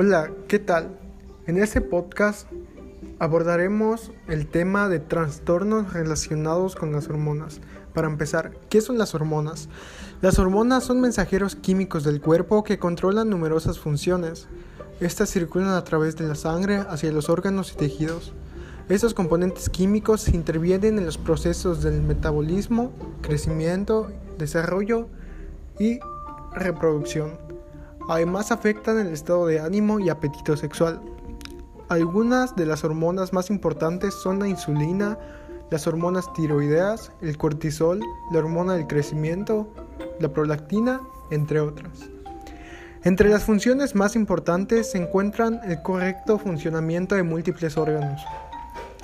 Hola, ¿qué tal? En este podcast abordaremos el tema de trastornos relacionados con las hormonas. Para empezar, ¿qué son las hormonas? Las hormonas son mensajeros químicos del cuerpo que controlan numerosas funciones. Estas circulan a través de la sangre hacia los órganos y tejidos. Estos componentes químicos intervienen en los procesos del metabolismo, crecimiento, desarrollo y reproducción. Además afectan el estado de ánimo y apetito sexual. Algunas de las hormonas más importantes son la insulina, las hormonas tiroideas, el cortisol, la hormona del crecimiento, la prolactina, entre otras. Entre las funciones más importantes se encuentran el correcto funcionamiento de múltiples órganos,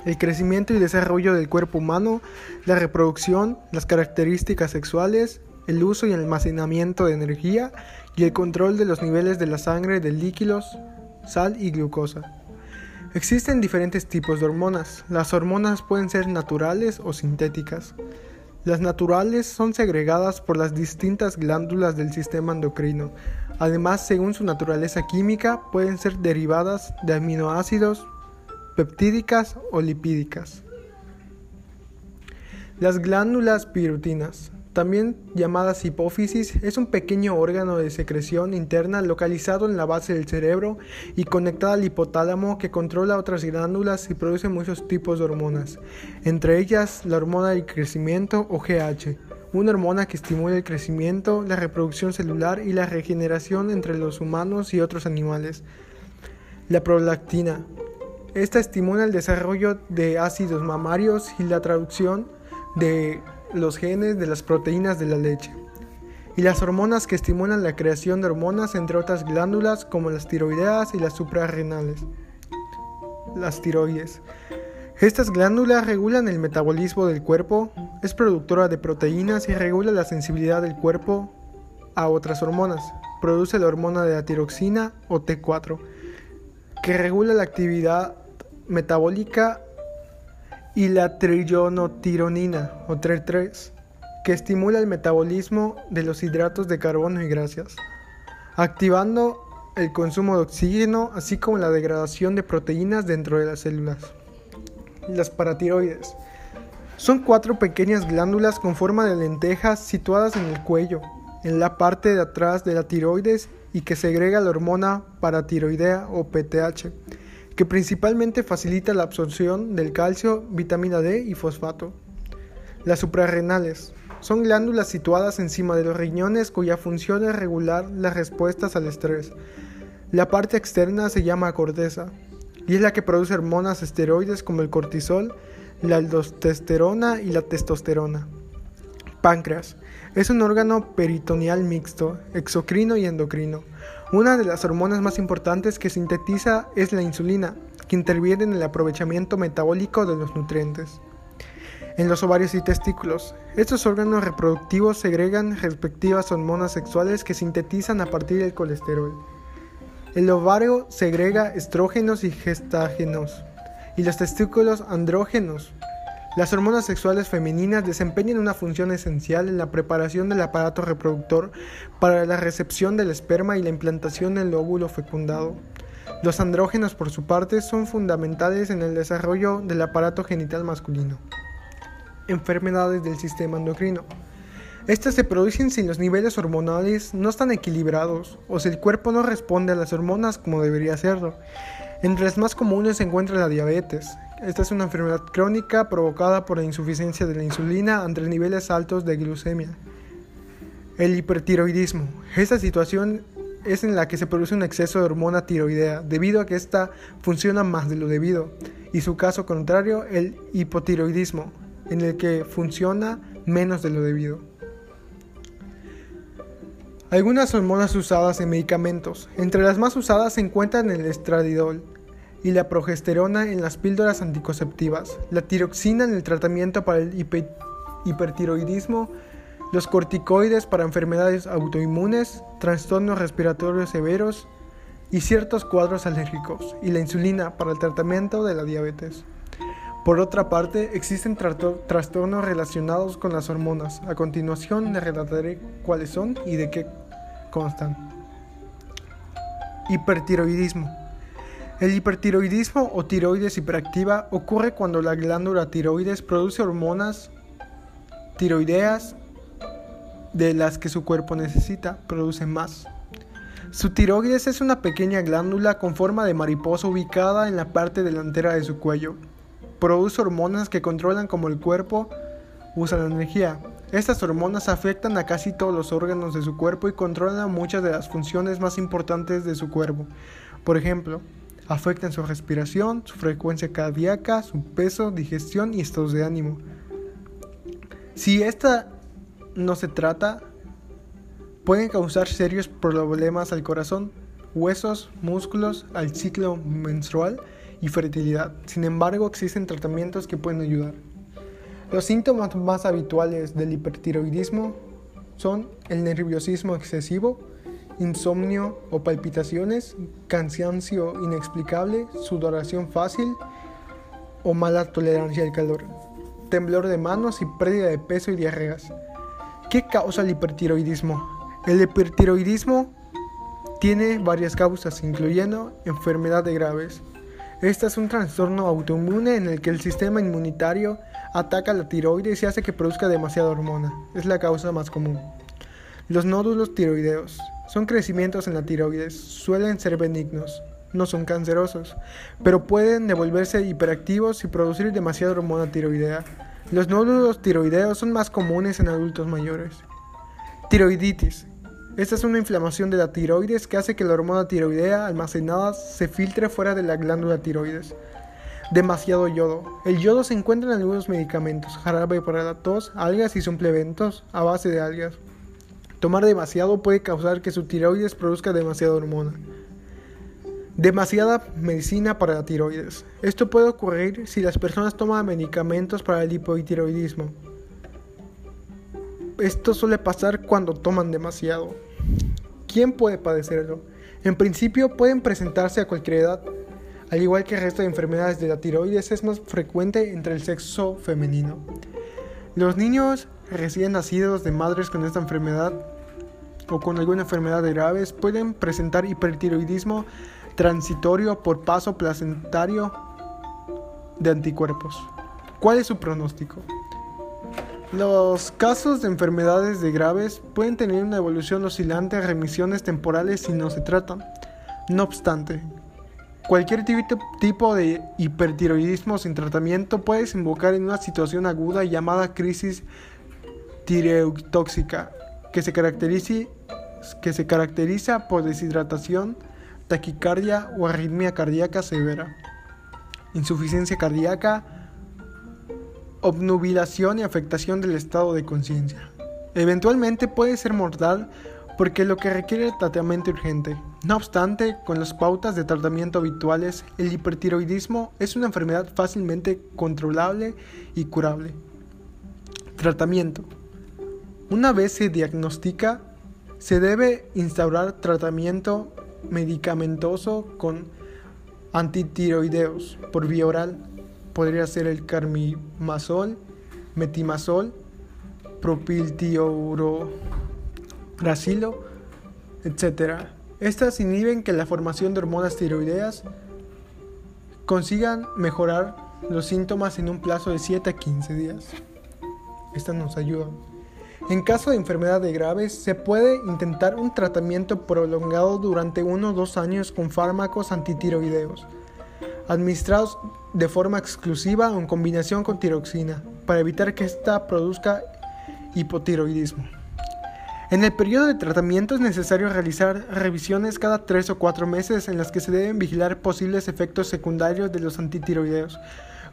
el crecimiento y desarrollo del cuerpo humano, la reproducción, las características sexuales, el uso y almacenamiento de energía y el control de los niveles de la sangre de líquidos, sal y glucosa. Existen diferentes tipos de hormonas. Las hormonas pueden ser naturales o sintéticas. Las naturales son segregadas por las distintas glándulas del sistema endocrino. Además, según su naturaleza química, pueden ser derivadas de aminoácidos, peptídicas o lipídicas. Las glándulas pirutinas también llamadas hipófisis, es un pequeño órgano de secreción interna localizado en la base del cerebro y conectado al hipotálamo que controla otras glándulas y produce muchos tipos de hormonas, entre ellas la hormona del crecimiento o GH, una hormona que estimula el crecimiento, la reproducción celular y la regeneración entre los humanos y otros animales. La prolactina. Esta estimula el desarrollo de ácidos mamarios y la traducción de los genes de las proteínas de la leche y las hormonas que estimulan la creación de hormonas entre otras glándulas como las tiroideas y las suprarrenales. Las tiroides. Estas glándulas regulan el metabolismo del cuerpo, es productora de proteínas y regula la sensibilidad del cuerpo a otras hormonas. Produce la hormona de la tiroxina o T4, que regula la actividad metabólica y la trillonotironina o TRE3, que estimula el metabolismo de los hidratos de carbono y grasas, activando el consumo de oxígeno, así como la degradación de proteínas dentro de las células. Las paratiroides son cuatro pequeñas glándulas con forma de lentejas situadas en el cuello, en la parte de atrás de la tiroides y que segrega la hormona paratiroidea o PTH que principalmente facilita la absorción del calcio, vitamina D y fosfato. Las suprarrenales son glándulas situadas encima de los riñones cuya función es regular las respuestas al estrés. La parte externa se llama corteza y es la que produce hormonas esteroides como el cortisol, la aldosterona y la testosterona. Páncreas es un órgano peritoneal mixto, exocrino y endocrino una de las hormonas más importantes que sintetiza es la insulina, que interviene en el aprovechamiento metabólico de los nutrientes. En los ovarios y testículos, estos órganos reproductivos segregan respectivas hormonas sexuales que sintetizan a partir del colesterol. El ovario segrega estrógenos y gestágenos, y los testículos andrógenos, las hormonas sexuales femeninas desempeñan una función esencial en la preparación del aparato reproductor para la recepción del esperma y la implantación del óvulo fecundado. Los andrógenos, por su parte, son fundamentales en el desarrollo del aparato genital masculino. Enfermedades del sistema endocrino. Estas se producen si los niveles hormonales no están equilibrados o si el cuerpo no responde a las hormonas como debería hacerlo. Entre las más comunes se encuentra la diabetes, esta es una enfermedad crónica provocada por la insuficiencia de la insulina ante niveles altos de glucemia. El hipertiroidismo. Esta situación es en la que se produce un exceso de hormona tiroidea debido a que ésta funciona más de lo debido y su caso contrario el hipotiroidismo en el que funciona menos de lo debido. Algunas hormonas usadas en medicamentos. Entre las más usadas se encuentran el estradidol, y la progesterona en las píldoras anticonceptivas, la tiroxina en el tratamiento para el hipertiroidismo, los corticoides para enfermedades autoinmunes, trastornos respiratorios severos y ciertos cuadros alérgicos, y la insulina para el tratamiento de la diabetes. Por otra parte, existen trastornos relacionados con las hormonas. A continuación les relataré cuáles son y de qué constan. Hipertiroidismo. El hipertiroidismo o tiroides hiperactiva ocurre cuando la glándula tiroides produce hormonas tiroideas de las que su cuerpo necesita, produce más. Su tiroides es una pequeña glándula con forma de mariposa ubicada en la parte delantera de su cuello. Produce hormonas que controlan cómo el cuerpo usa la energía. Estas hormonas afectan a casi todos los órganos de su cuerpo y controlan muchas de las funciones más importantes de su cuerpo. Por ejemplo, afectan su respiración, su frecuencia cardíaca, su peso, digestión y estados de ánimo. Si esta no se trata, pueden causar serios problemas al corazón, huesos, músculos, al ciclo menstrual y fertilidad. Sin embargo, existen tratamientos que pueden ayudar. Los síntomas más habituales del hipertiroidismo son el nerviosismo excesivo, insomnio o palpitaciones, cansancio inexplicable, sudoración fácil o mala tolerancia al calor, temblor de manos y pérdida de peso y diarreas. ¿Qué causa el hipertiroidismo? El hipertiroidismo tiene varias causas, incluyendo enfermedades graves. Este es un trastorno autoinmune en el que el sistema inmunitario ataca la tiroides y hace que produzca demasiada hormona. Es la causa más común. Los nódulos tiroideos son crecimientos en la tiroides, suelen ser benignos, no son cancerosos, pero pueden devolverse hiperactivos y producir demasiada hormona tiroidea. Los nódulos tiroideos son más comunes en adultos mayores. Tiroiditis esta es una inflamación de la tiroides que hace que la hormona tiroidea almacenada se filtre fuera de la glándula tiroides. Demasiado yodo. El yodo se encuentra en algunos medicamentos, jarabe para la tos, algas y suplementos a base de algas. Tomar demasiado puede causar que su tiroides produzca demasiada hormona. Demasiada medicina para la tiroides. Esto puede ocurrir si las personas toman medicamentos para el hipotiroidismo. Esto suele pasar cuando toman demasiado. ¿Quién puede padecerlo? En principio pueden presentarse a cualquier edad. Al igual que el resto de enfermedades de la tiroides es más frecuente entre el sexo femenino. Los niños recién nacidos de madres con esta enfermedad o con alguna enfermedad graves pueden presentar hipertiroidismo transitorio por paso placentario de anticuerpos. ¿Cuál es su pronóstico? Los casos de enfermedades de graves pueden tener una evolución oscilante a remisiones temporales si no se tratan. No obstante, cualquier tipo de hipertiroidismo sin tratamiento puede desembocar en una situación aguda llamada crisis tireotóxica, que se, que se caracteriza por deshidratación, taquicardia o arritmia cardíaca severa, insuficiencia cardíaca, obnubilación y afectación del estado de conciencia. Eventualmente puede ser mortal porque lo que requiere tratamiento urgente. No obstante, con las pautas de tratamiento habituales, el hipertiroidismo es una enfermedad fácilmente controlable y curable. Tratamiento. Una vez se diagnostica, se debe instaurar tratamiento medicamentoso con antitiroideos por vía oral podría ser el carmimazol, metimazol, propiltiouracilo, etc. Estas inhiben que la formación de hormonas tiroideas consigan mejorar los síntomas en un plazo de 7 a 15 días. Estas nos ayudan. En caso de enfermedades graves, se puede intentar un tratamiento prolongado durante 1 o 2 años con fármacos antitiroideos administrados de forma exclusiva o en combinación con tiroxina, para evitar que ésta produzca hipotiroidismo. En el periodo de tratamiento es necesario realizar revisiones cada 3 o 4 meses en las que se deben vigilar posibles efectos secundarios de los antitiroideos,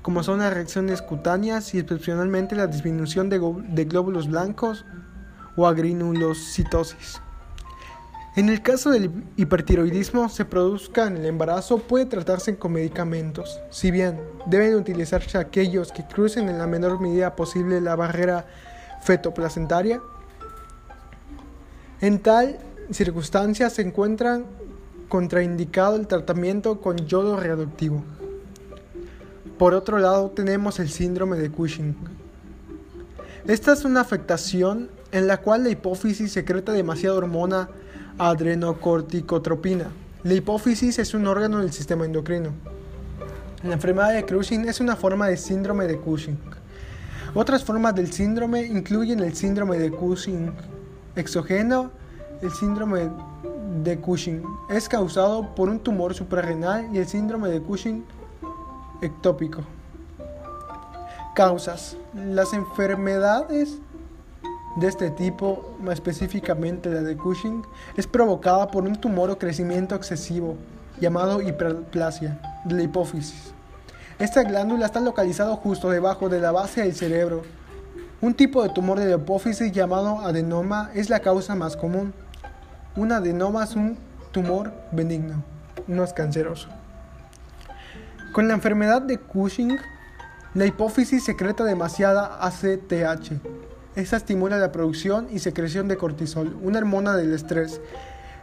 como son las reacciones cutáneas y excepcionalmente la disminución de, glóbulos blancos o agrinulocitosis. En el caso del hipertiroidismo se produzca en el embarazo puede tratarse con medicamentos, si bien deben utilizarse aquellos que crucen en la menor medida posible la barrera fetoplacentaria. En tal circunstancia se encuentra contraindicado el tratamiento con yodo reductivo. Por otro lado tenemos el síndrome de Cushing. Esta es una afectación en la cual la hipófisis secreta demasiada hormona adrenocorticotropina, La hipófisis es un órgano del sistema endocrino. La enfermedad de Cushing es una forma de síndrome de Cushing. Otras formas del síndrome incluyen el síndrome de Cushing exógeno, el síndrome de Cushing es causado por un tumor suprarrenal y el síndrome de Cushing ectópico. Causas. Las enfermedades de este tipo, más específicamente la de Cushing, es provocada por un tumor o crecimiento excesivo llamado hiperplasia de la hipófisis. Esta glándula está localizada justo debajo de la base del cerebro. Un tipo de tumor de la hipófisis llamado adenoma es la causa más común. Un adenoma es un tumor benigno, no es canceroso. Con la enfermedad de Cushing, la hipófisis secreta demasiada ACTH, esta estimula la producción y secreción de cortisol, una hormona del estrés.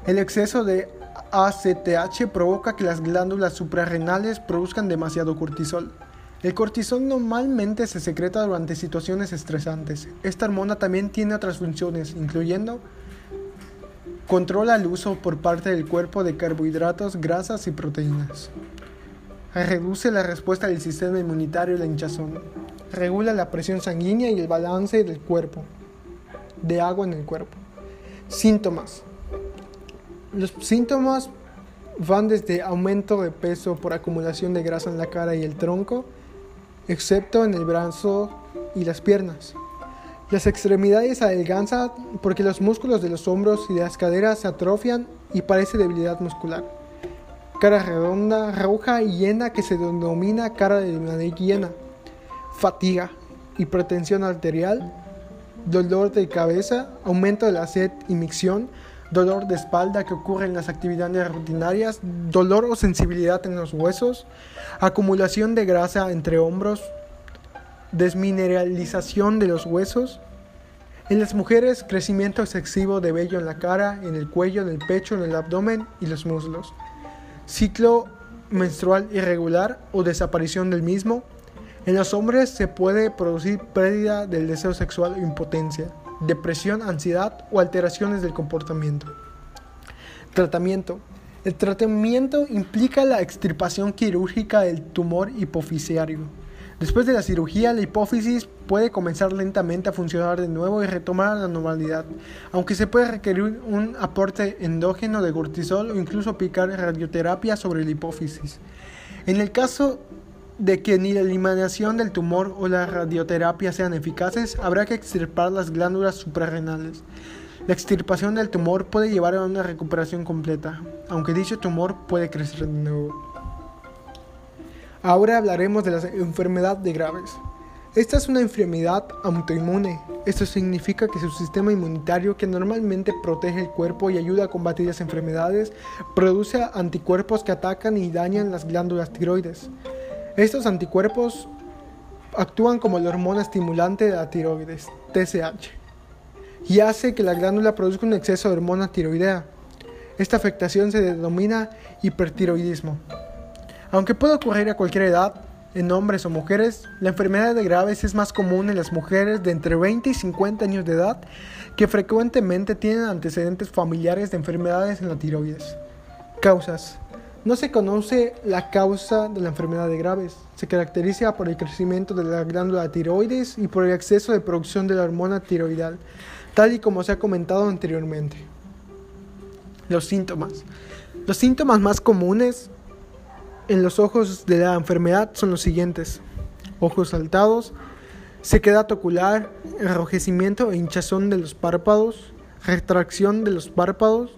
El exceso de ACTH provoca que las glándulas suprarrenales produzcan demasiado cortisol. El cortisol normalmente se secreta durante situaciones estresantes. Esta hormona también tiene otras funciones, incluyendo controla el uso por parte del cuerpo de carbohidratos, grasas y proteínas. Reduce la respuesta del sistema inmunitario y la hinchazón regula la presión sanguínea y el balance del cuerpo, de agua en el cuerpo. Síntomas. Los síntomas van desde aumento de peso por acumulación de grasa en la cara y el tronco, excepto en el brazo y las piernas. Las extremidades adelgazan porque los músculos de los hombros y de las caderas se atrofian y parece debilidad muscular. Cara redonda, roja y llena que se denomina cara de madera llena fatiga, hipertensión arterial, dolor de cabeza, aumento de la sed y micción, dolor de espalda que ocurre en las actividades rutinarias, dolor o sensibilidad en los huesos, acumulación de grasa entre hombros, desmineralización de los huesos. En las mujeres, crecimiento excesivo de vello en la cara, en el cuello, en el pecho, en el abdomen y los muslos. Ciclo menstrual irregular o desaparición del mismo, en los hombres se puede producir pérdida del deseo sexual o impotencia, depresión, ansiedad o alteraciones del comportamiento. Tratamiento. El tratamiento implica la extirpación quirúrgica del tumor hipofisiario. Después de la cirugía, la hipófisis puede comenzar lentamente a funcionar de nuevo y retomar la normalidad, aunque se puede requerir un aporte endógeno de cortisol o incluso aplicar radioterapia sobre la hipófisis. En el caso de que ni la eliminación del tumor o la radioterapia sean eficaces, habrá que extirpar las glándulas suprarrenales. La extirpación del tumor puede llevar a una recuperación completa, aunque dicho tumor puede crecer de nuevo. Ahora hablaremos de la enfermedad de Graves. Esta es una enfermedad autoinmune. Esto significa que su sistema inmunitario, que normalmente protege el cuerpo y ayuda a combatir las enfermedades, produce anticuerpos que atacan y dañan las glándulas tiroides. Estos anticuerpos actúan como la hormona estimulante de la tiroides, TSH, y hace que la glándula produzca un exceso de hormona tiroidea. Esta afectación se denomina hipertiroidismo. Aunque puede ocurrir a cualquier edad, en hombres o mujeres, la enfermedad de Graves es más común en las mujeres de entre 20 y 50 años de edad que frecuentemente tienen antecedentes familiares de enfermedades en la tiroides. Causas. No se conoce la causa de la enfermedad de Graves. Se caracteriza por el crecimiento de la glándula tiroides y por el exceso de producción de la hormona tiroidal, tal y como se ha comentado anteriormente. Los síntomas. Los síntomas más comunes en los ojos de la enfermedad son los siguientes. Ojos saltados, sequedad ocular, enrojecimiento e hinchazón de los párpados, retracción de los párpados,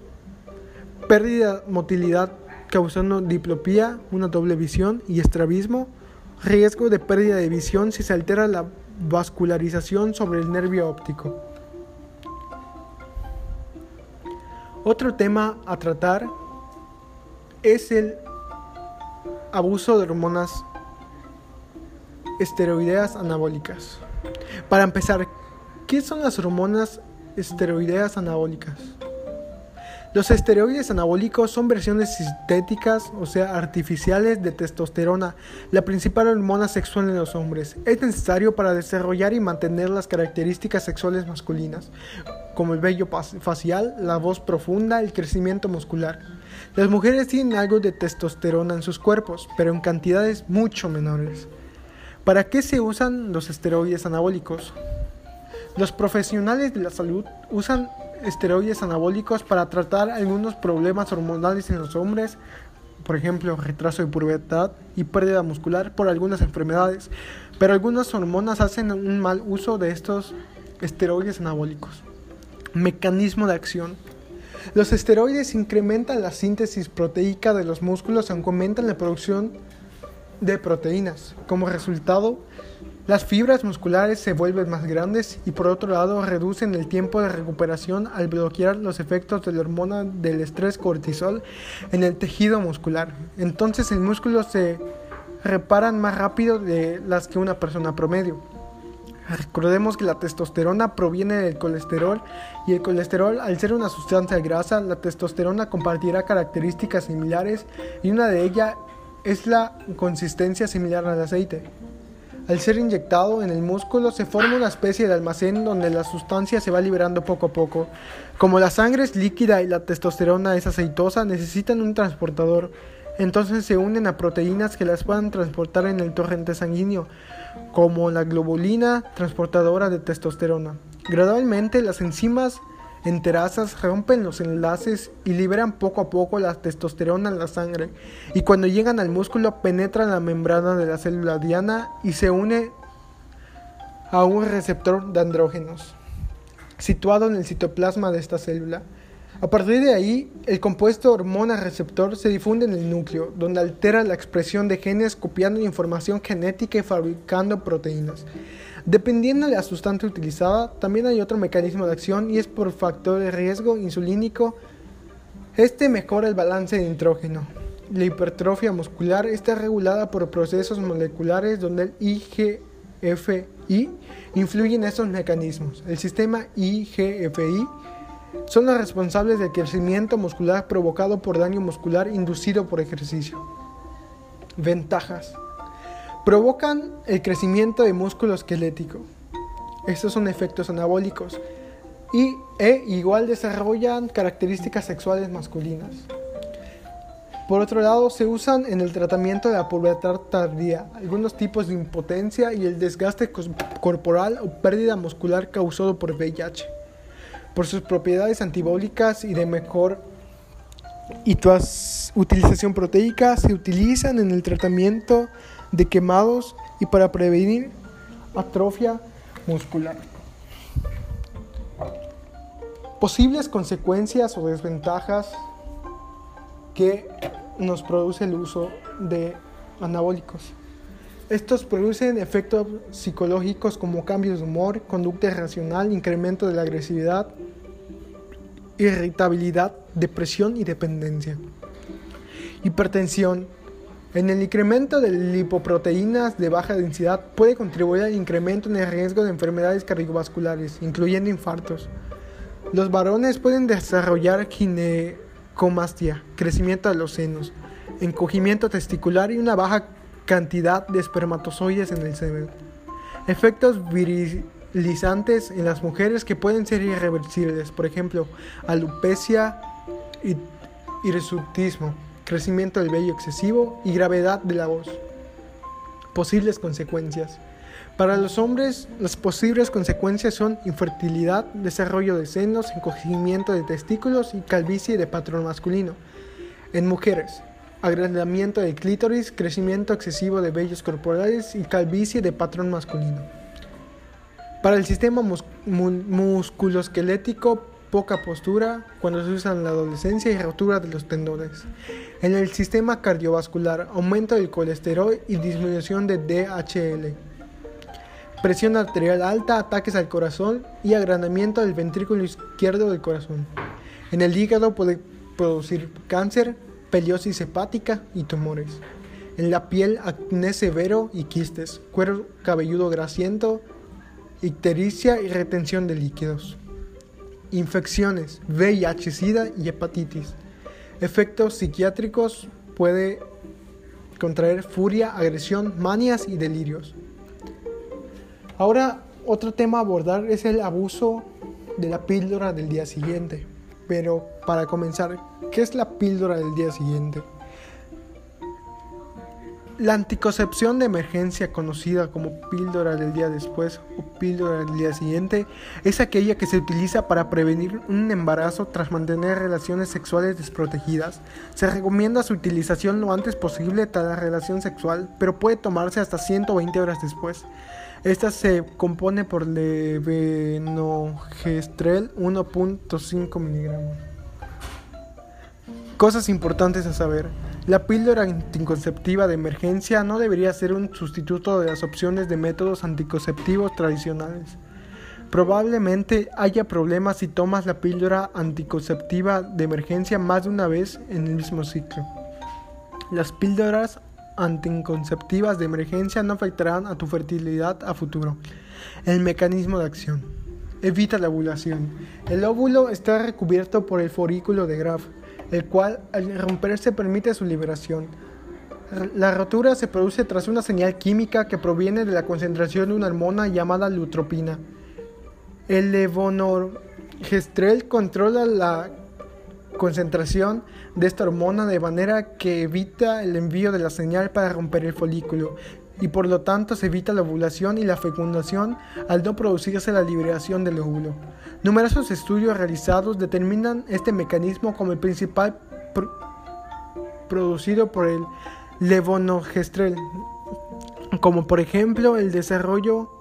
pérdida de motilidad causando diplopía, una doble visión y estrabismo, riesgo de pérdida de visión si se altera la vascularización sobre el nervio óptico. Otro tema a tratar es el abuso de hormonas esteroideas anabólicas. Para empezar, ¿qué son las hormonas esteroideas anabólicas? Los esteroides anabólicos son versiones sintéticas, o sea, artificiales de testosterona, la principal hormona sexual en los hombres. Es necesario para desarrollar y mantener las características sexuales masculinas, como el vello facial, la voz profunda, el crecimiento muscular. Las mujeres tienen algo de testosterona en sus cuerpos, pero en cantidades mucho menores. ¿Para qué se usan los esteroides anabólicos? Los profesionales de la salud usan esteroides anabólicos para tratar algunos problemas hormonales en los hombres, por ejemplo, retraso de pubertad y pérdida muscular por algunas enfermedades, pero algunas hormonas hacen un mal uso de estos esteroides anabólicos. Mecanismo de acción. Los esteroides incrementan la síntesis proteica de los músculos y aumentan la producción de proteínas. Como resultado, las fibras musculares se vuelven más grandes y por otro lado reducen el tiempo de recuperación al bloquear los efectos de la hormona del estrés cortisol en el tejido muscular. Entonces el músculo se reparan más rápido de las que una persona promedio. Recordemos que la testosterona proviene del colesterol y el colesterol al ser una sustancia grasa, la testosterona compartirá características similares y una de ellas es la consistencia similar al aceite. Al ser inyectado en el músculo se forma una especie de almacén donde la sustancia se va liberando poco a poco. Como la sangre es líquida y la testosterona es aceitosa, necesitan un transportador. Entonces se unen a proteínas que las puedan transportar en el torrente sanguíneo, como la globulina transportadora de testosterona. Gradualmente las enzimas enterazas rompen los enlaces y liberan poco a poco la testosterona en la sangre y cuando llegan al músculo penetran la membrana de la célula diana y se une a un receptor de andrógenos situado en el citoplasma de esta célula. A partir de ahí, el compuesto hormona receptor se difunde en el núcleo, donde altera la expresión de genes copiando información genética y fabricando proteínas. Dependiendo de la sustancia utilizada, también hay otro mecanismo de acción y es por factor de riesgo insulínico. Este mejora el balance de nitrógeno. La hipertrofia muscular está regulada por procesos moleculares donde el IGFI influye en estos mecanismos. El sistema IGFI son los responsables del crecimiento muscular provocado por daño muscular inducido por ejercicio. Ventajas provocan el crecimiento de músculo esquelético. Estos son efectos anabólicos y e igual desarrollan características sexuales masculinas. Por otro lado, se usan en el tratamiento de la pubertad tardía, algunos tipos de impotencia y el desgaste corporal o pérdida muscular causado por VIH. Por sus propiedades antibólicas y de mejor y utilización proteica, se utilizan en el tratamiento de quemados y para prevenir atrofia muscular. Posibles consecuencias o desventajas que nos produce el uso de anabólicos. Estos producen efectos psicológicos como cambios de humor, conducta irracional, incremento de la agresividad, irritabilidad, depresión y dependencia. Hipertensión, en el incremento de lipoproteínas de baja densidad puede contribuir al incremento en el riesgo de enfermedades cardiovasculares, incluyendo infartos. Los varones pueden desarrollar ginecomastia, crecimiento de los senos, encogimiento testicular y una baja cantidad de espermatozoides en el semen. Efectos virilizantes en las mujeres que pueden ser irreversibles, por ejemplo, alopecia y hirsutismo crecimiento del vello excesivo y gravedad de la voz. Posibles consecuencias. Para los hombres, las posibles consecuencias son infertilidad, desarrollo de senos, encogimiento de testículos y calvicie de patrón masculino. En mujeres, agrandamiento de clítoris, crecimiento excesivo de vellos corporales y calvicie de patrón masculino. Para el sistema musculoesquelético, poca postura cuando se usa en la adolescencia y rotura de los tendones. En el sistema cardiovascular, aumento del colesterol y disminución de DHL. Presión arterial alta, ataques al corazón y agrandamiento del ventrículo izquierdo del corazón. En el hígado puede producir cáncer, peliosis hepática y tumores. En la piel, acné severo y quistes, cuero cabelludo grasiento, ictericia y retención de líquidos. infecciones, VIH, SIDA y hepatitis. Efectos psiquiátricos puede contraer furia, agresión, manias y delirios. Ahora, otro tema a abordar es el abuso de la píldora del día siguiente. Pero para comenzar, ¿qué es la píldora del día siguiente? La anticoncepción de emergencia, conocida como píldora del día después o píldora del día siguiente, es aquella que se utiliza para prevenir un embarazo tras mantener relaciones sexuales desprotegidas. Se recomienda su utilización lo antes posible tras la relación sexual, pero puede tomarse hasta 120 horas después. Esta se compone por levenogestrel 1.5 miligramos. Cosas importantes a saber. La píldora anticonceptiva de emergencia no debería ser un sustituto de las opciones de métodos anticonceptivos tradicionales. Probablemente haya problemas si tomas la píldora anticonceptiva de emergencia más de una vez en el mismo ciclo. Las píldoras anticonceptivas de emergencia no afectarán a tu fertilidad a futuro. El mecanismo de acción. Evita la ovulación. El óvulo está recubierto por el folículo de Graf el cual al romperse permite su liberación. La rotura se produce tras una señal química que proviene de la concentración de una hormona llamada lutropina. El levonorgestrel controla la concentración de esta hormona de manera que evita el envío de la señal para romper el folículo y por lo tanto se evita la ovulación y la fecundación al no producirse la liberación del óvulo. Numerosos estudios realizados determinan este mecanismo como el principal producido por el levonorgestrel, como por ejemplo el desarrollo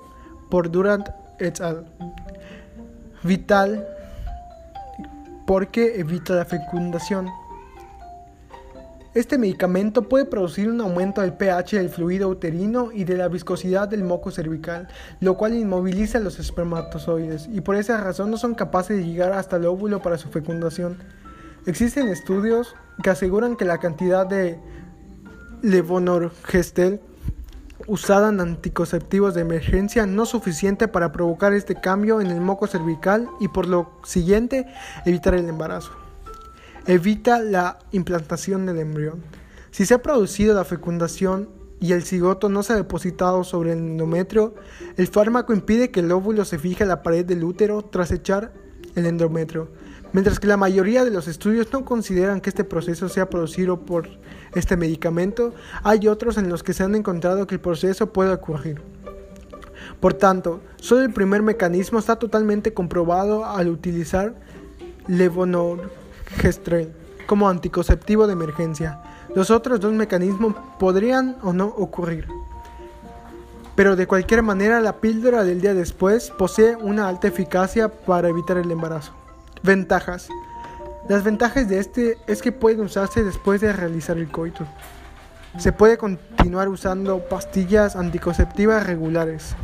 por Durant et al. Vital porque evita la fecundación. Este medicamento puede producir un aumento del pH del fluido uterino y de la viscosidad del moco cervical, lo cual inmoviliza los espermatozoides y por esa razón no son capaces de llegar hasta el óvulo para su fecundación. Existen estudios que aseguran que la cantidad de levonorgestel usada en anticonceptivos de emergencia no es suficiente para provocar este cambio en el moco cervical y por lo siguiente evitar el embarazo evita la implantación del embrión. Si se ha producido la fecundación y el cigoto no se ha depositado sobre el endometrio, el fármaco impide que el óvulo se fije a la pared del útero tras echar el endometrio. Mientras que la mayoría de los estudios no consideran que este proceso sea producido por este medicamento, hay otros en los que se han encontrado que el proceso puede ocurrir. Por tanto, solo el primer mecanismo está totalmente comprobado al utilizar levonor Gestrel como anticonceptivo de emergencia. Los otros dos mecanismos podrían o no ocurrir. Pero de cualquier manera la píldora del día después posee una alta eficacia para evitar el embarazo. Ventajas. Las ventajas de este es que puede usarse después de realizar el coito. Se puede continuar usando pastillas anticonceptivas regulares.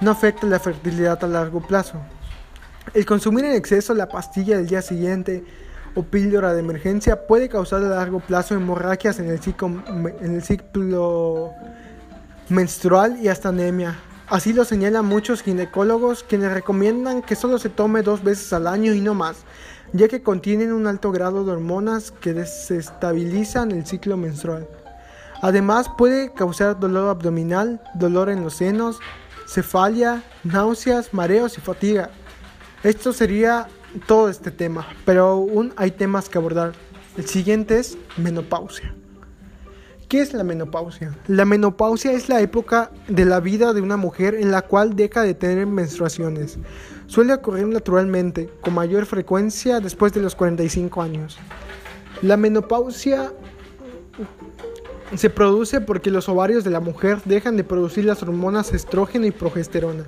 No afecta la fertilidad a largo plazo. El consumir en exceso la pastilla del día siguiente o píldora de emergencia puede causar a largo plazo hemorragias en el ciclo, en el ciclo menstrual y hasta anemia. Así lo señalan muchos ginecólogos quienes recomiendan que solo se tome dos veces al año y no más, ya que contienen un alto grado de hormonas que desestabilizan el ciclo menstrual. Además puede causar dolor abdominal, dolor en los senos, cefalia, náuseas, mareos y fatiga. Esto sería todo este tema, pero aún hay temas que abordar. El siguiente es menopausia. ¿Qué es la menopausia? La menopausia es la época de la vida de una mujer en la cual deja de tener menstruaciones. Suele ocurrir naturalmente, con mayor frecuencia después de los 45 años. La menopausia se produce porque los ovarios de la mujer dejan de producir las hormonas estrógeno y progesterona.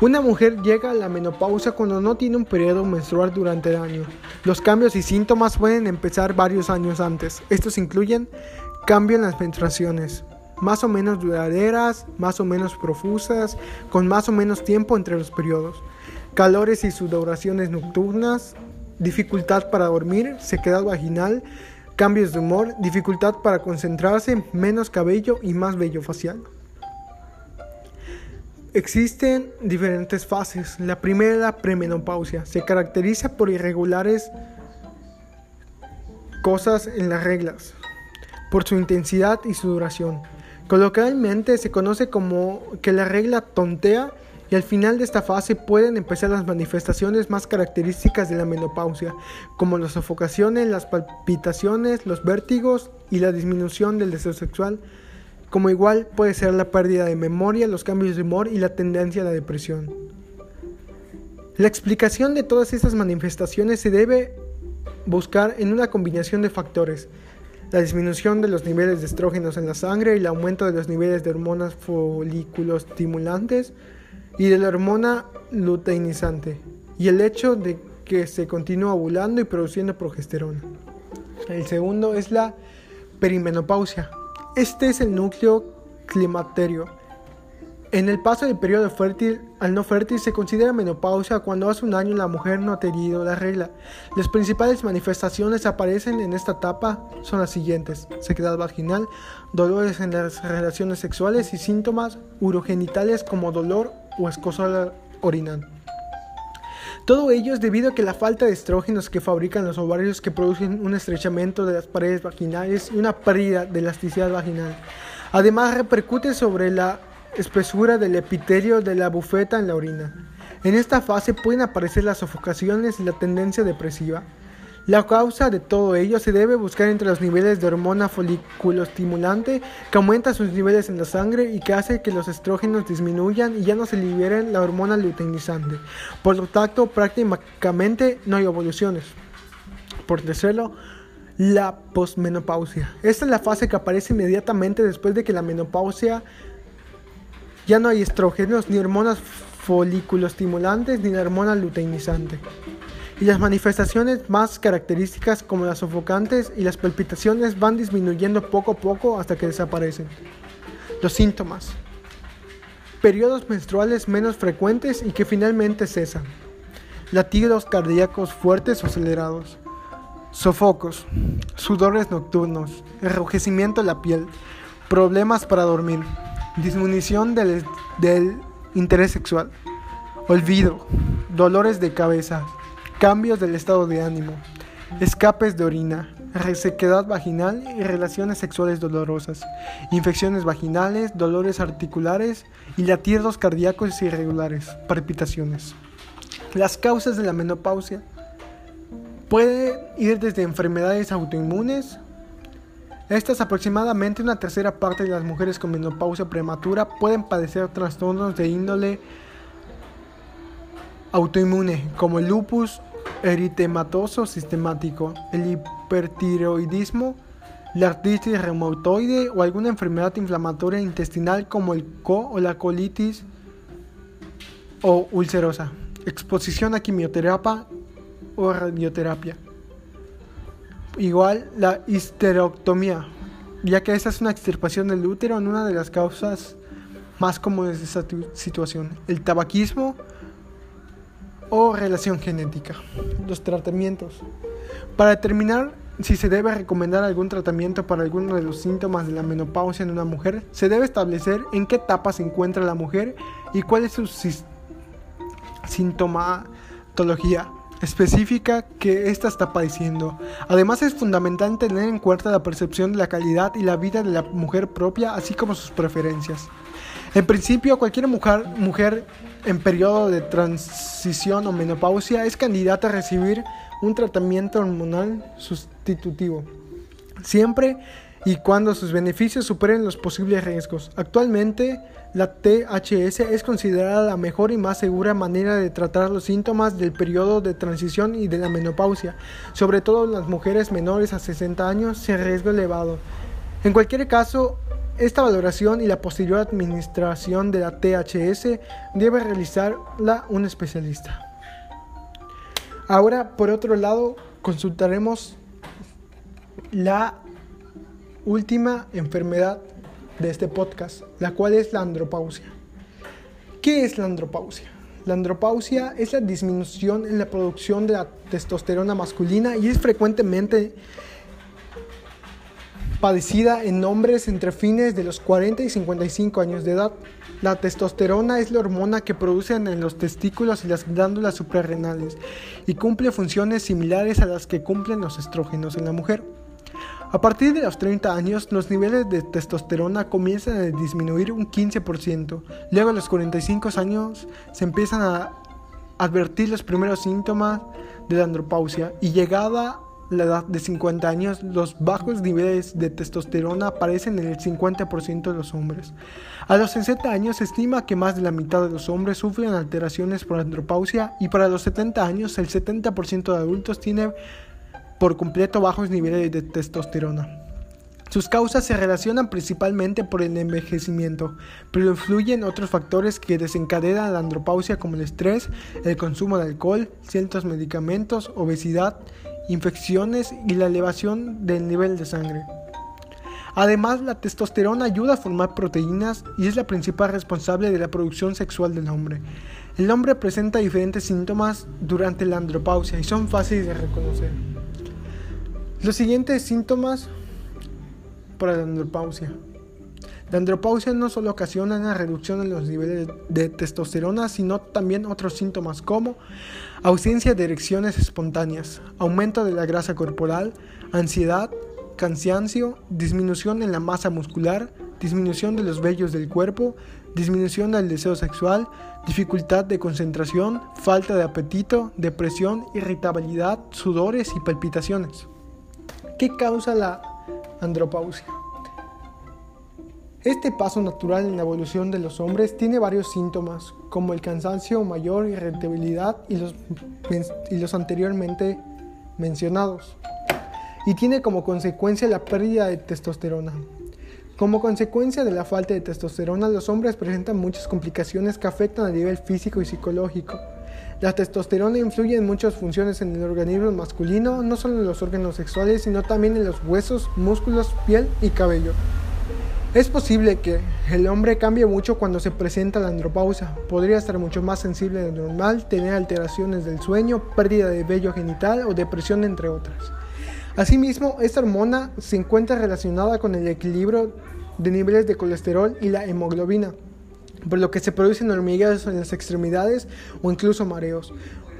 Una mujer llega a la menopausia cuando no tiene un periodo menstrual durante el año. Los cambios y síntomas pueden empezar varios años antes. Estos incluyen cambio en las menstruaciones, más o menos duraderas, más o menos profusas, con más o menos tiempo entre los periodos, calores y sudoraciones nocturnas, dificultad para dormir, sequedad vaginal, cambios de humor, dificultad para concentrarse, menos cabello y más vello facial. Existen diferentes fases. La primera, la premenopausia, se caracteriza por irregulares cosas en las reglas, por su intensidad y su duración. Coloquialmente se conoce como que la regla tontea y al final de esta fase pueden empezar las manifestaciones más características de la menopausia, como las sofocaciones, las palpitaciones, los vértigos y la disminución del deseo sexual, como igual puede ser la pérdida de memoria, los cambios de humor y la tendencia a la depresión. La explicación de todas estas manifestaciones se debe buscar en una combinación de factores, la disminución de los niveles de estrógenos en la sangre y el aumento de los niveles de hormonas folículos estimulantes y de la hormona luteinizante, y el hecho de que se continúa ovulando y produciendo progesterona. El segundo es la perimenopausia. Este es el núcleo climaterio en el paso del periodo fértil al no fértil se considera menopausia cuando hace un año la mujer no ha tenido la regla. Las principales manifestaciones aparecen en esta etapa son las siguientes: sequedad vaginal, dolores en las relaciones sexuales y síntomas urogenitales como dolor o escosor orinal. Todo ello es debido a que la falta de estrógenos que fabrican los ovarios que producen un estrechamiento de las paredes vaginales y una pérdida de elasticidad vaginal. Además repercute sobre la espesura del epitelio de la bufeta en la orina. En esta fase pueden aparecer las sofocaciones y la tendencia depresiva. La causa de todo ello se debe buscar entre los niveles de hormona foliculoestimulante que aumenta sus niveles en la sangre y que hace que los estrógenos disminuyan y ya no se liberen la hormona luteinizante. Por lo tanto, prácticamente no hay evoluciones. Por tercero, la posmenopausia. Esta es la fase que aparece inmediatamente después de que la menopausia ya no hay estrógenos, ni hormonas folículo-estimulantes, ni la hormona luteinizante. Y las manifestaciones más características como las sofocantes y las palpitaciones van disminuyendo poco a poco hasta que desaparecen. Los síntomas. Periodos menstruales menos frecuentes y que finalmente cesan. Latidos cardíacos fuertes o acelerados. Sofocos. Sudores nocturnos. Enrojecimiento de la piel. Problemas para dormir disminución del, interés sexual, olvido, dolores de cabeza, cambios del estado de ánimo, escapes de orina, resequedad vaginal y relaciones sexuales dolorosas, infecciones vaginales, dolores articulares y latidos cardíacos irregulares, palpitaciones. Las causas de la menopausia pueden ir desde enfermedades autoinmunes, estas aproximadamente una tercera parte de las mujeres con menopausia prematura pueden padecer trastornos de índole autoinmune, como el lupus eritematoso sistemático, el hipertiroidismo, la artritis reumatoide o alguna enfermedad inflamatoria intestinal como el CO o la colitis o ulcerosa, exposición a quimioterapia o radioterapia. Igual la histerectomía, ya que esta es una extirpación del útero en una de las causas más comunes de esta situación, el tabaquismo o relación genética. Los tratamientos. Para determinar si se debe recomendar algún tratamiento para alguno de los síntomas de la menopausia en una mujer, se debe establecer en qué etapa se encuentra la mujer y cuál es su sintomatología específica que ésta está padeciendo. Además es fundamental tener en cuenta la percepción de la calidad y la vida de la mujer propia, así como sus preferencias. En principio, cualquier mujer, mujer en periodo de transición o menopausia es candidata a recibir un tratamiento hormonal sustitutivo, siempre y cuando sus beneficios superen los posibles riesgos. Actualmente, la THS es considerada la mejor y más segura manera de tratar los síntomas del periodo de transición y de la menopausia, sobre todo en las mujeres menores a 60 años sin riesgo elevado. En cualquier caso, esta valoración y la posterior administración de la THS debe realizarla un especialista. Ahora, por otro lado, consultaremos la última enfermedad de este podcast, la cual es la andropausia. ¿Qué es la andropausia? La andropausia es la disminución en la producción de la testosterona masculina y es frecuentemente padecida en hombres entre fines de los 40 y 55 años de edad. La testosterona es la hormona que producen en los testículos y las glándulas suprarrenales y cumple funciones similares a las que cumplen los estrógenos en la mujer. A partir de los 30 años, los niveles de testosterona comienzan a disminuir un 15%. Luego a los 45 años se empiezan a advertir los primeros síntomas de la andropausia y llegada la edad de 50 años, los bajos niveles de testosterona aparecen en el 50% de los hombres. A los 60 años se estima que más de la mitad de los hombres sufren alteraciones por andropausia y para los 70 años el 70% de adultos tiene por completo bajos niveles de testosterona. Sus causas se relacionan principalmente por el envejecimiento, pero influyen otros factores que desencadenan la andropausia como el estrés, el consumo de alcohol, ciertos medicamentos, obesidad infecciones y la elevación del nivel de sangre. Además, la testosterona ayuda a formar proteínas y es la principal responsable de la producción sexual del hombre. El hombre presenta diferentes síntomas durante la andropausia y son fáciles de reconocer. Los siguientes síntomas para la andropausia. La andropausia no solo ocasiona una reducción en los niveles de testosterona, sino también otros síntomas como ausencia de erecciones espontáneas, aumento de la grasa corporal, ansiedad, cansancio, disminución en la masa muscular, disminución de los vellos del cuerpo, disminución del deseo sexual, dificultad de concentración, falta de apetito, depresión, irritabilidad, sudores y palpitaciones. ¿Qué causa la andropausia? Este paso natural en la evolución de los hombres tiene varios síntomas, como el cansancio mayor, irritabilidad y los, y los anteriormente mencionados, y tiene como consecuencia la pérdida de testosterona. Como consecuencia de la falta de testosterona, los hombres presentan muchas complicaciones que afectan a nivel físico y psicológico. La testosterona influye en muchas funciones en el organismo masculino, no solo en los órganos sexuales, sino también en los huesos, músculos, piel y cabello. Es posible que el hombre cambie mucho cuando se presenta la andropausia. Podría estar mucho más sensible de lo normal, tener alteraciones del sueño, pérdida de vello genital o depresión, entre otras. Asimismo, esta hormona se encuentra relacionada con el equilibrio de niveles de colesterol y la hemoglobina, por lo que se producen hormigueos en las extremidades o incluso mareos.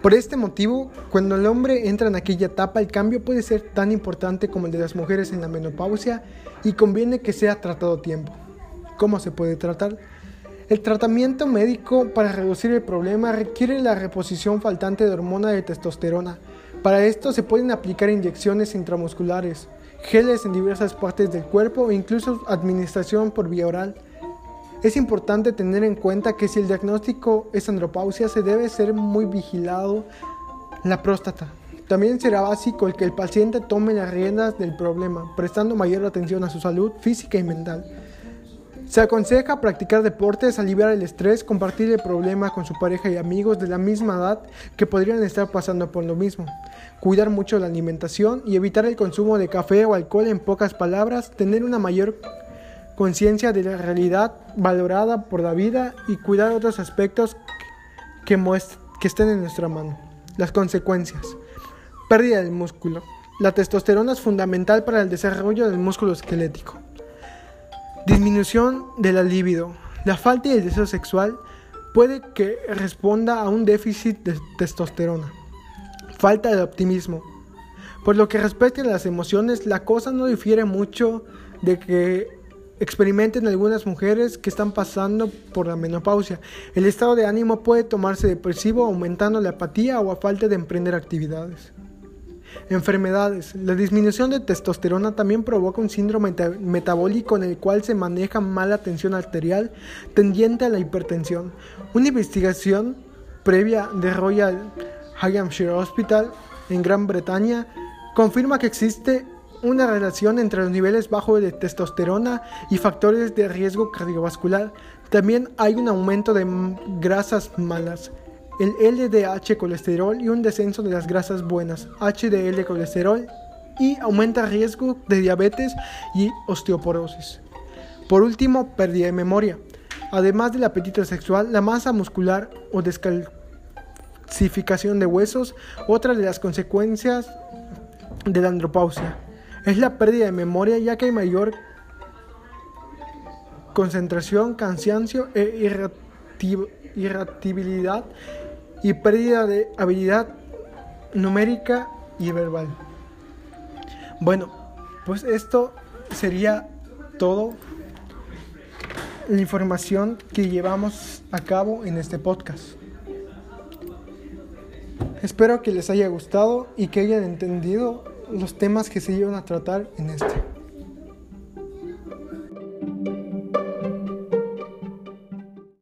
Por este motivo, cuando el hombre entra en aquella etapa, el cambio puede ser tan importante como el de las mujeres en la menopausia y conviene que sea tratado a tiempo. ¿Cómo se puede tratar? El tratamiento médico para reducir el problema requiere la reposición faltante de hormona de testosterona. Para esto se pueden aplicar inyecciones intramusculares, geles en diversas partes del cuerpo e incluso administración por vía oral. Es importante tener en cuenta que si el diagnóstico es andropausia, se debe ser muy vigilado la próstata. También será básico el que el paciente tome las riendas del problema, prestando mayor atención a su salud física y mental. Se aconseja practicar deportes, aliviar el estrés, compartir el problema con su pareja y amigos de la misma edad que podrían estar pasando por lo mismo. Cuidar mucho la alimentación y evitar el consumo de café o alcohol en pocas palabras, tener una mayor conciencia de la realidad valorada por la vida y cuidar otros aspectos que, estén en nuestra mano. Las consecuencias. Pérdida del músculo. La testosterona es fundamental para el desarrollo del músculo esquelético. Disminución de la libido. La falta de deseo sexual puede que responda a un déficit de testosterona. Falta de optimismo. Por lo que respecta a las emociones, la cosa no difiere mucho de que experimenten algunas mujeres que están pasando por la menopausia. El estado de ánimo puede tomarse depresivo, aumentando la apatía o a falta de emprender actividades. Enfermedades. La disminución de testosterona también provoca un síndrome metabólico en el cual se maneja mala tensión arterial tendiente a la hipertensión. Una investigación previa de Royal Hampshire Hospital en Gran Bretaña confirma que existe una relación entre los niveles bajos de testosterona y factores de riesgo cardiovascular. También hay un aumento de grasas malas, el LDH colesterol y un descenso de las grasas buenas, HDL colesterol, y aumenta el riesgo de diabetes y osteoporosis. Por último, pérdida de memoria. Además del apetito sexual, la masa muscular o descalcificación de huesos, otra de las consecuencias de la andropausia. Es la pérdida de memoria ya que hay mayor concentración, cansancio e irritabilidad y pérdida de habilidad numérica y verbal. Bueno, pues esto sería todo la información que llevamos a cabo en este podcast. Espero que les haya gustado y que hayan entendido los temas que se iban a tratar en este.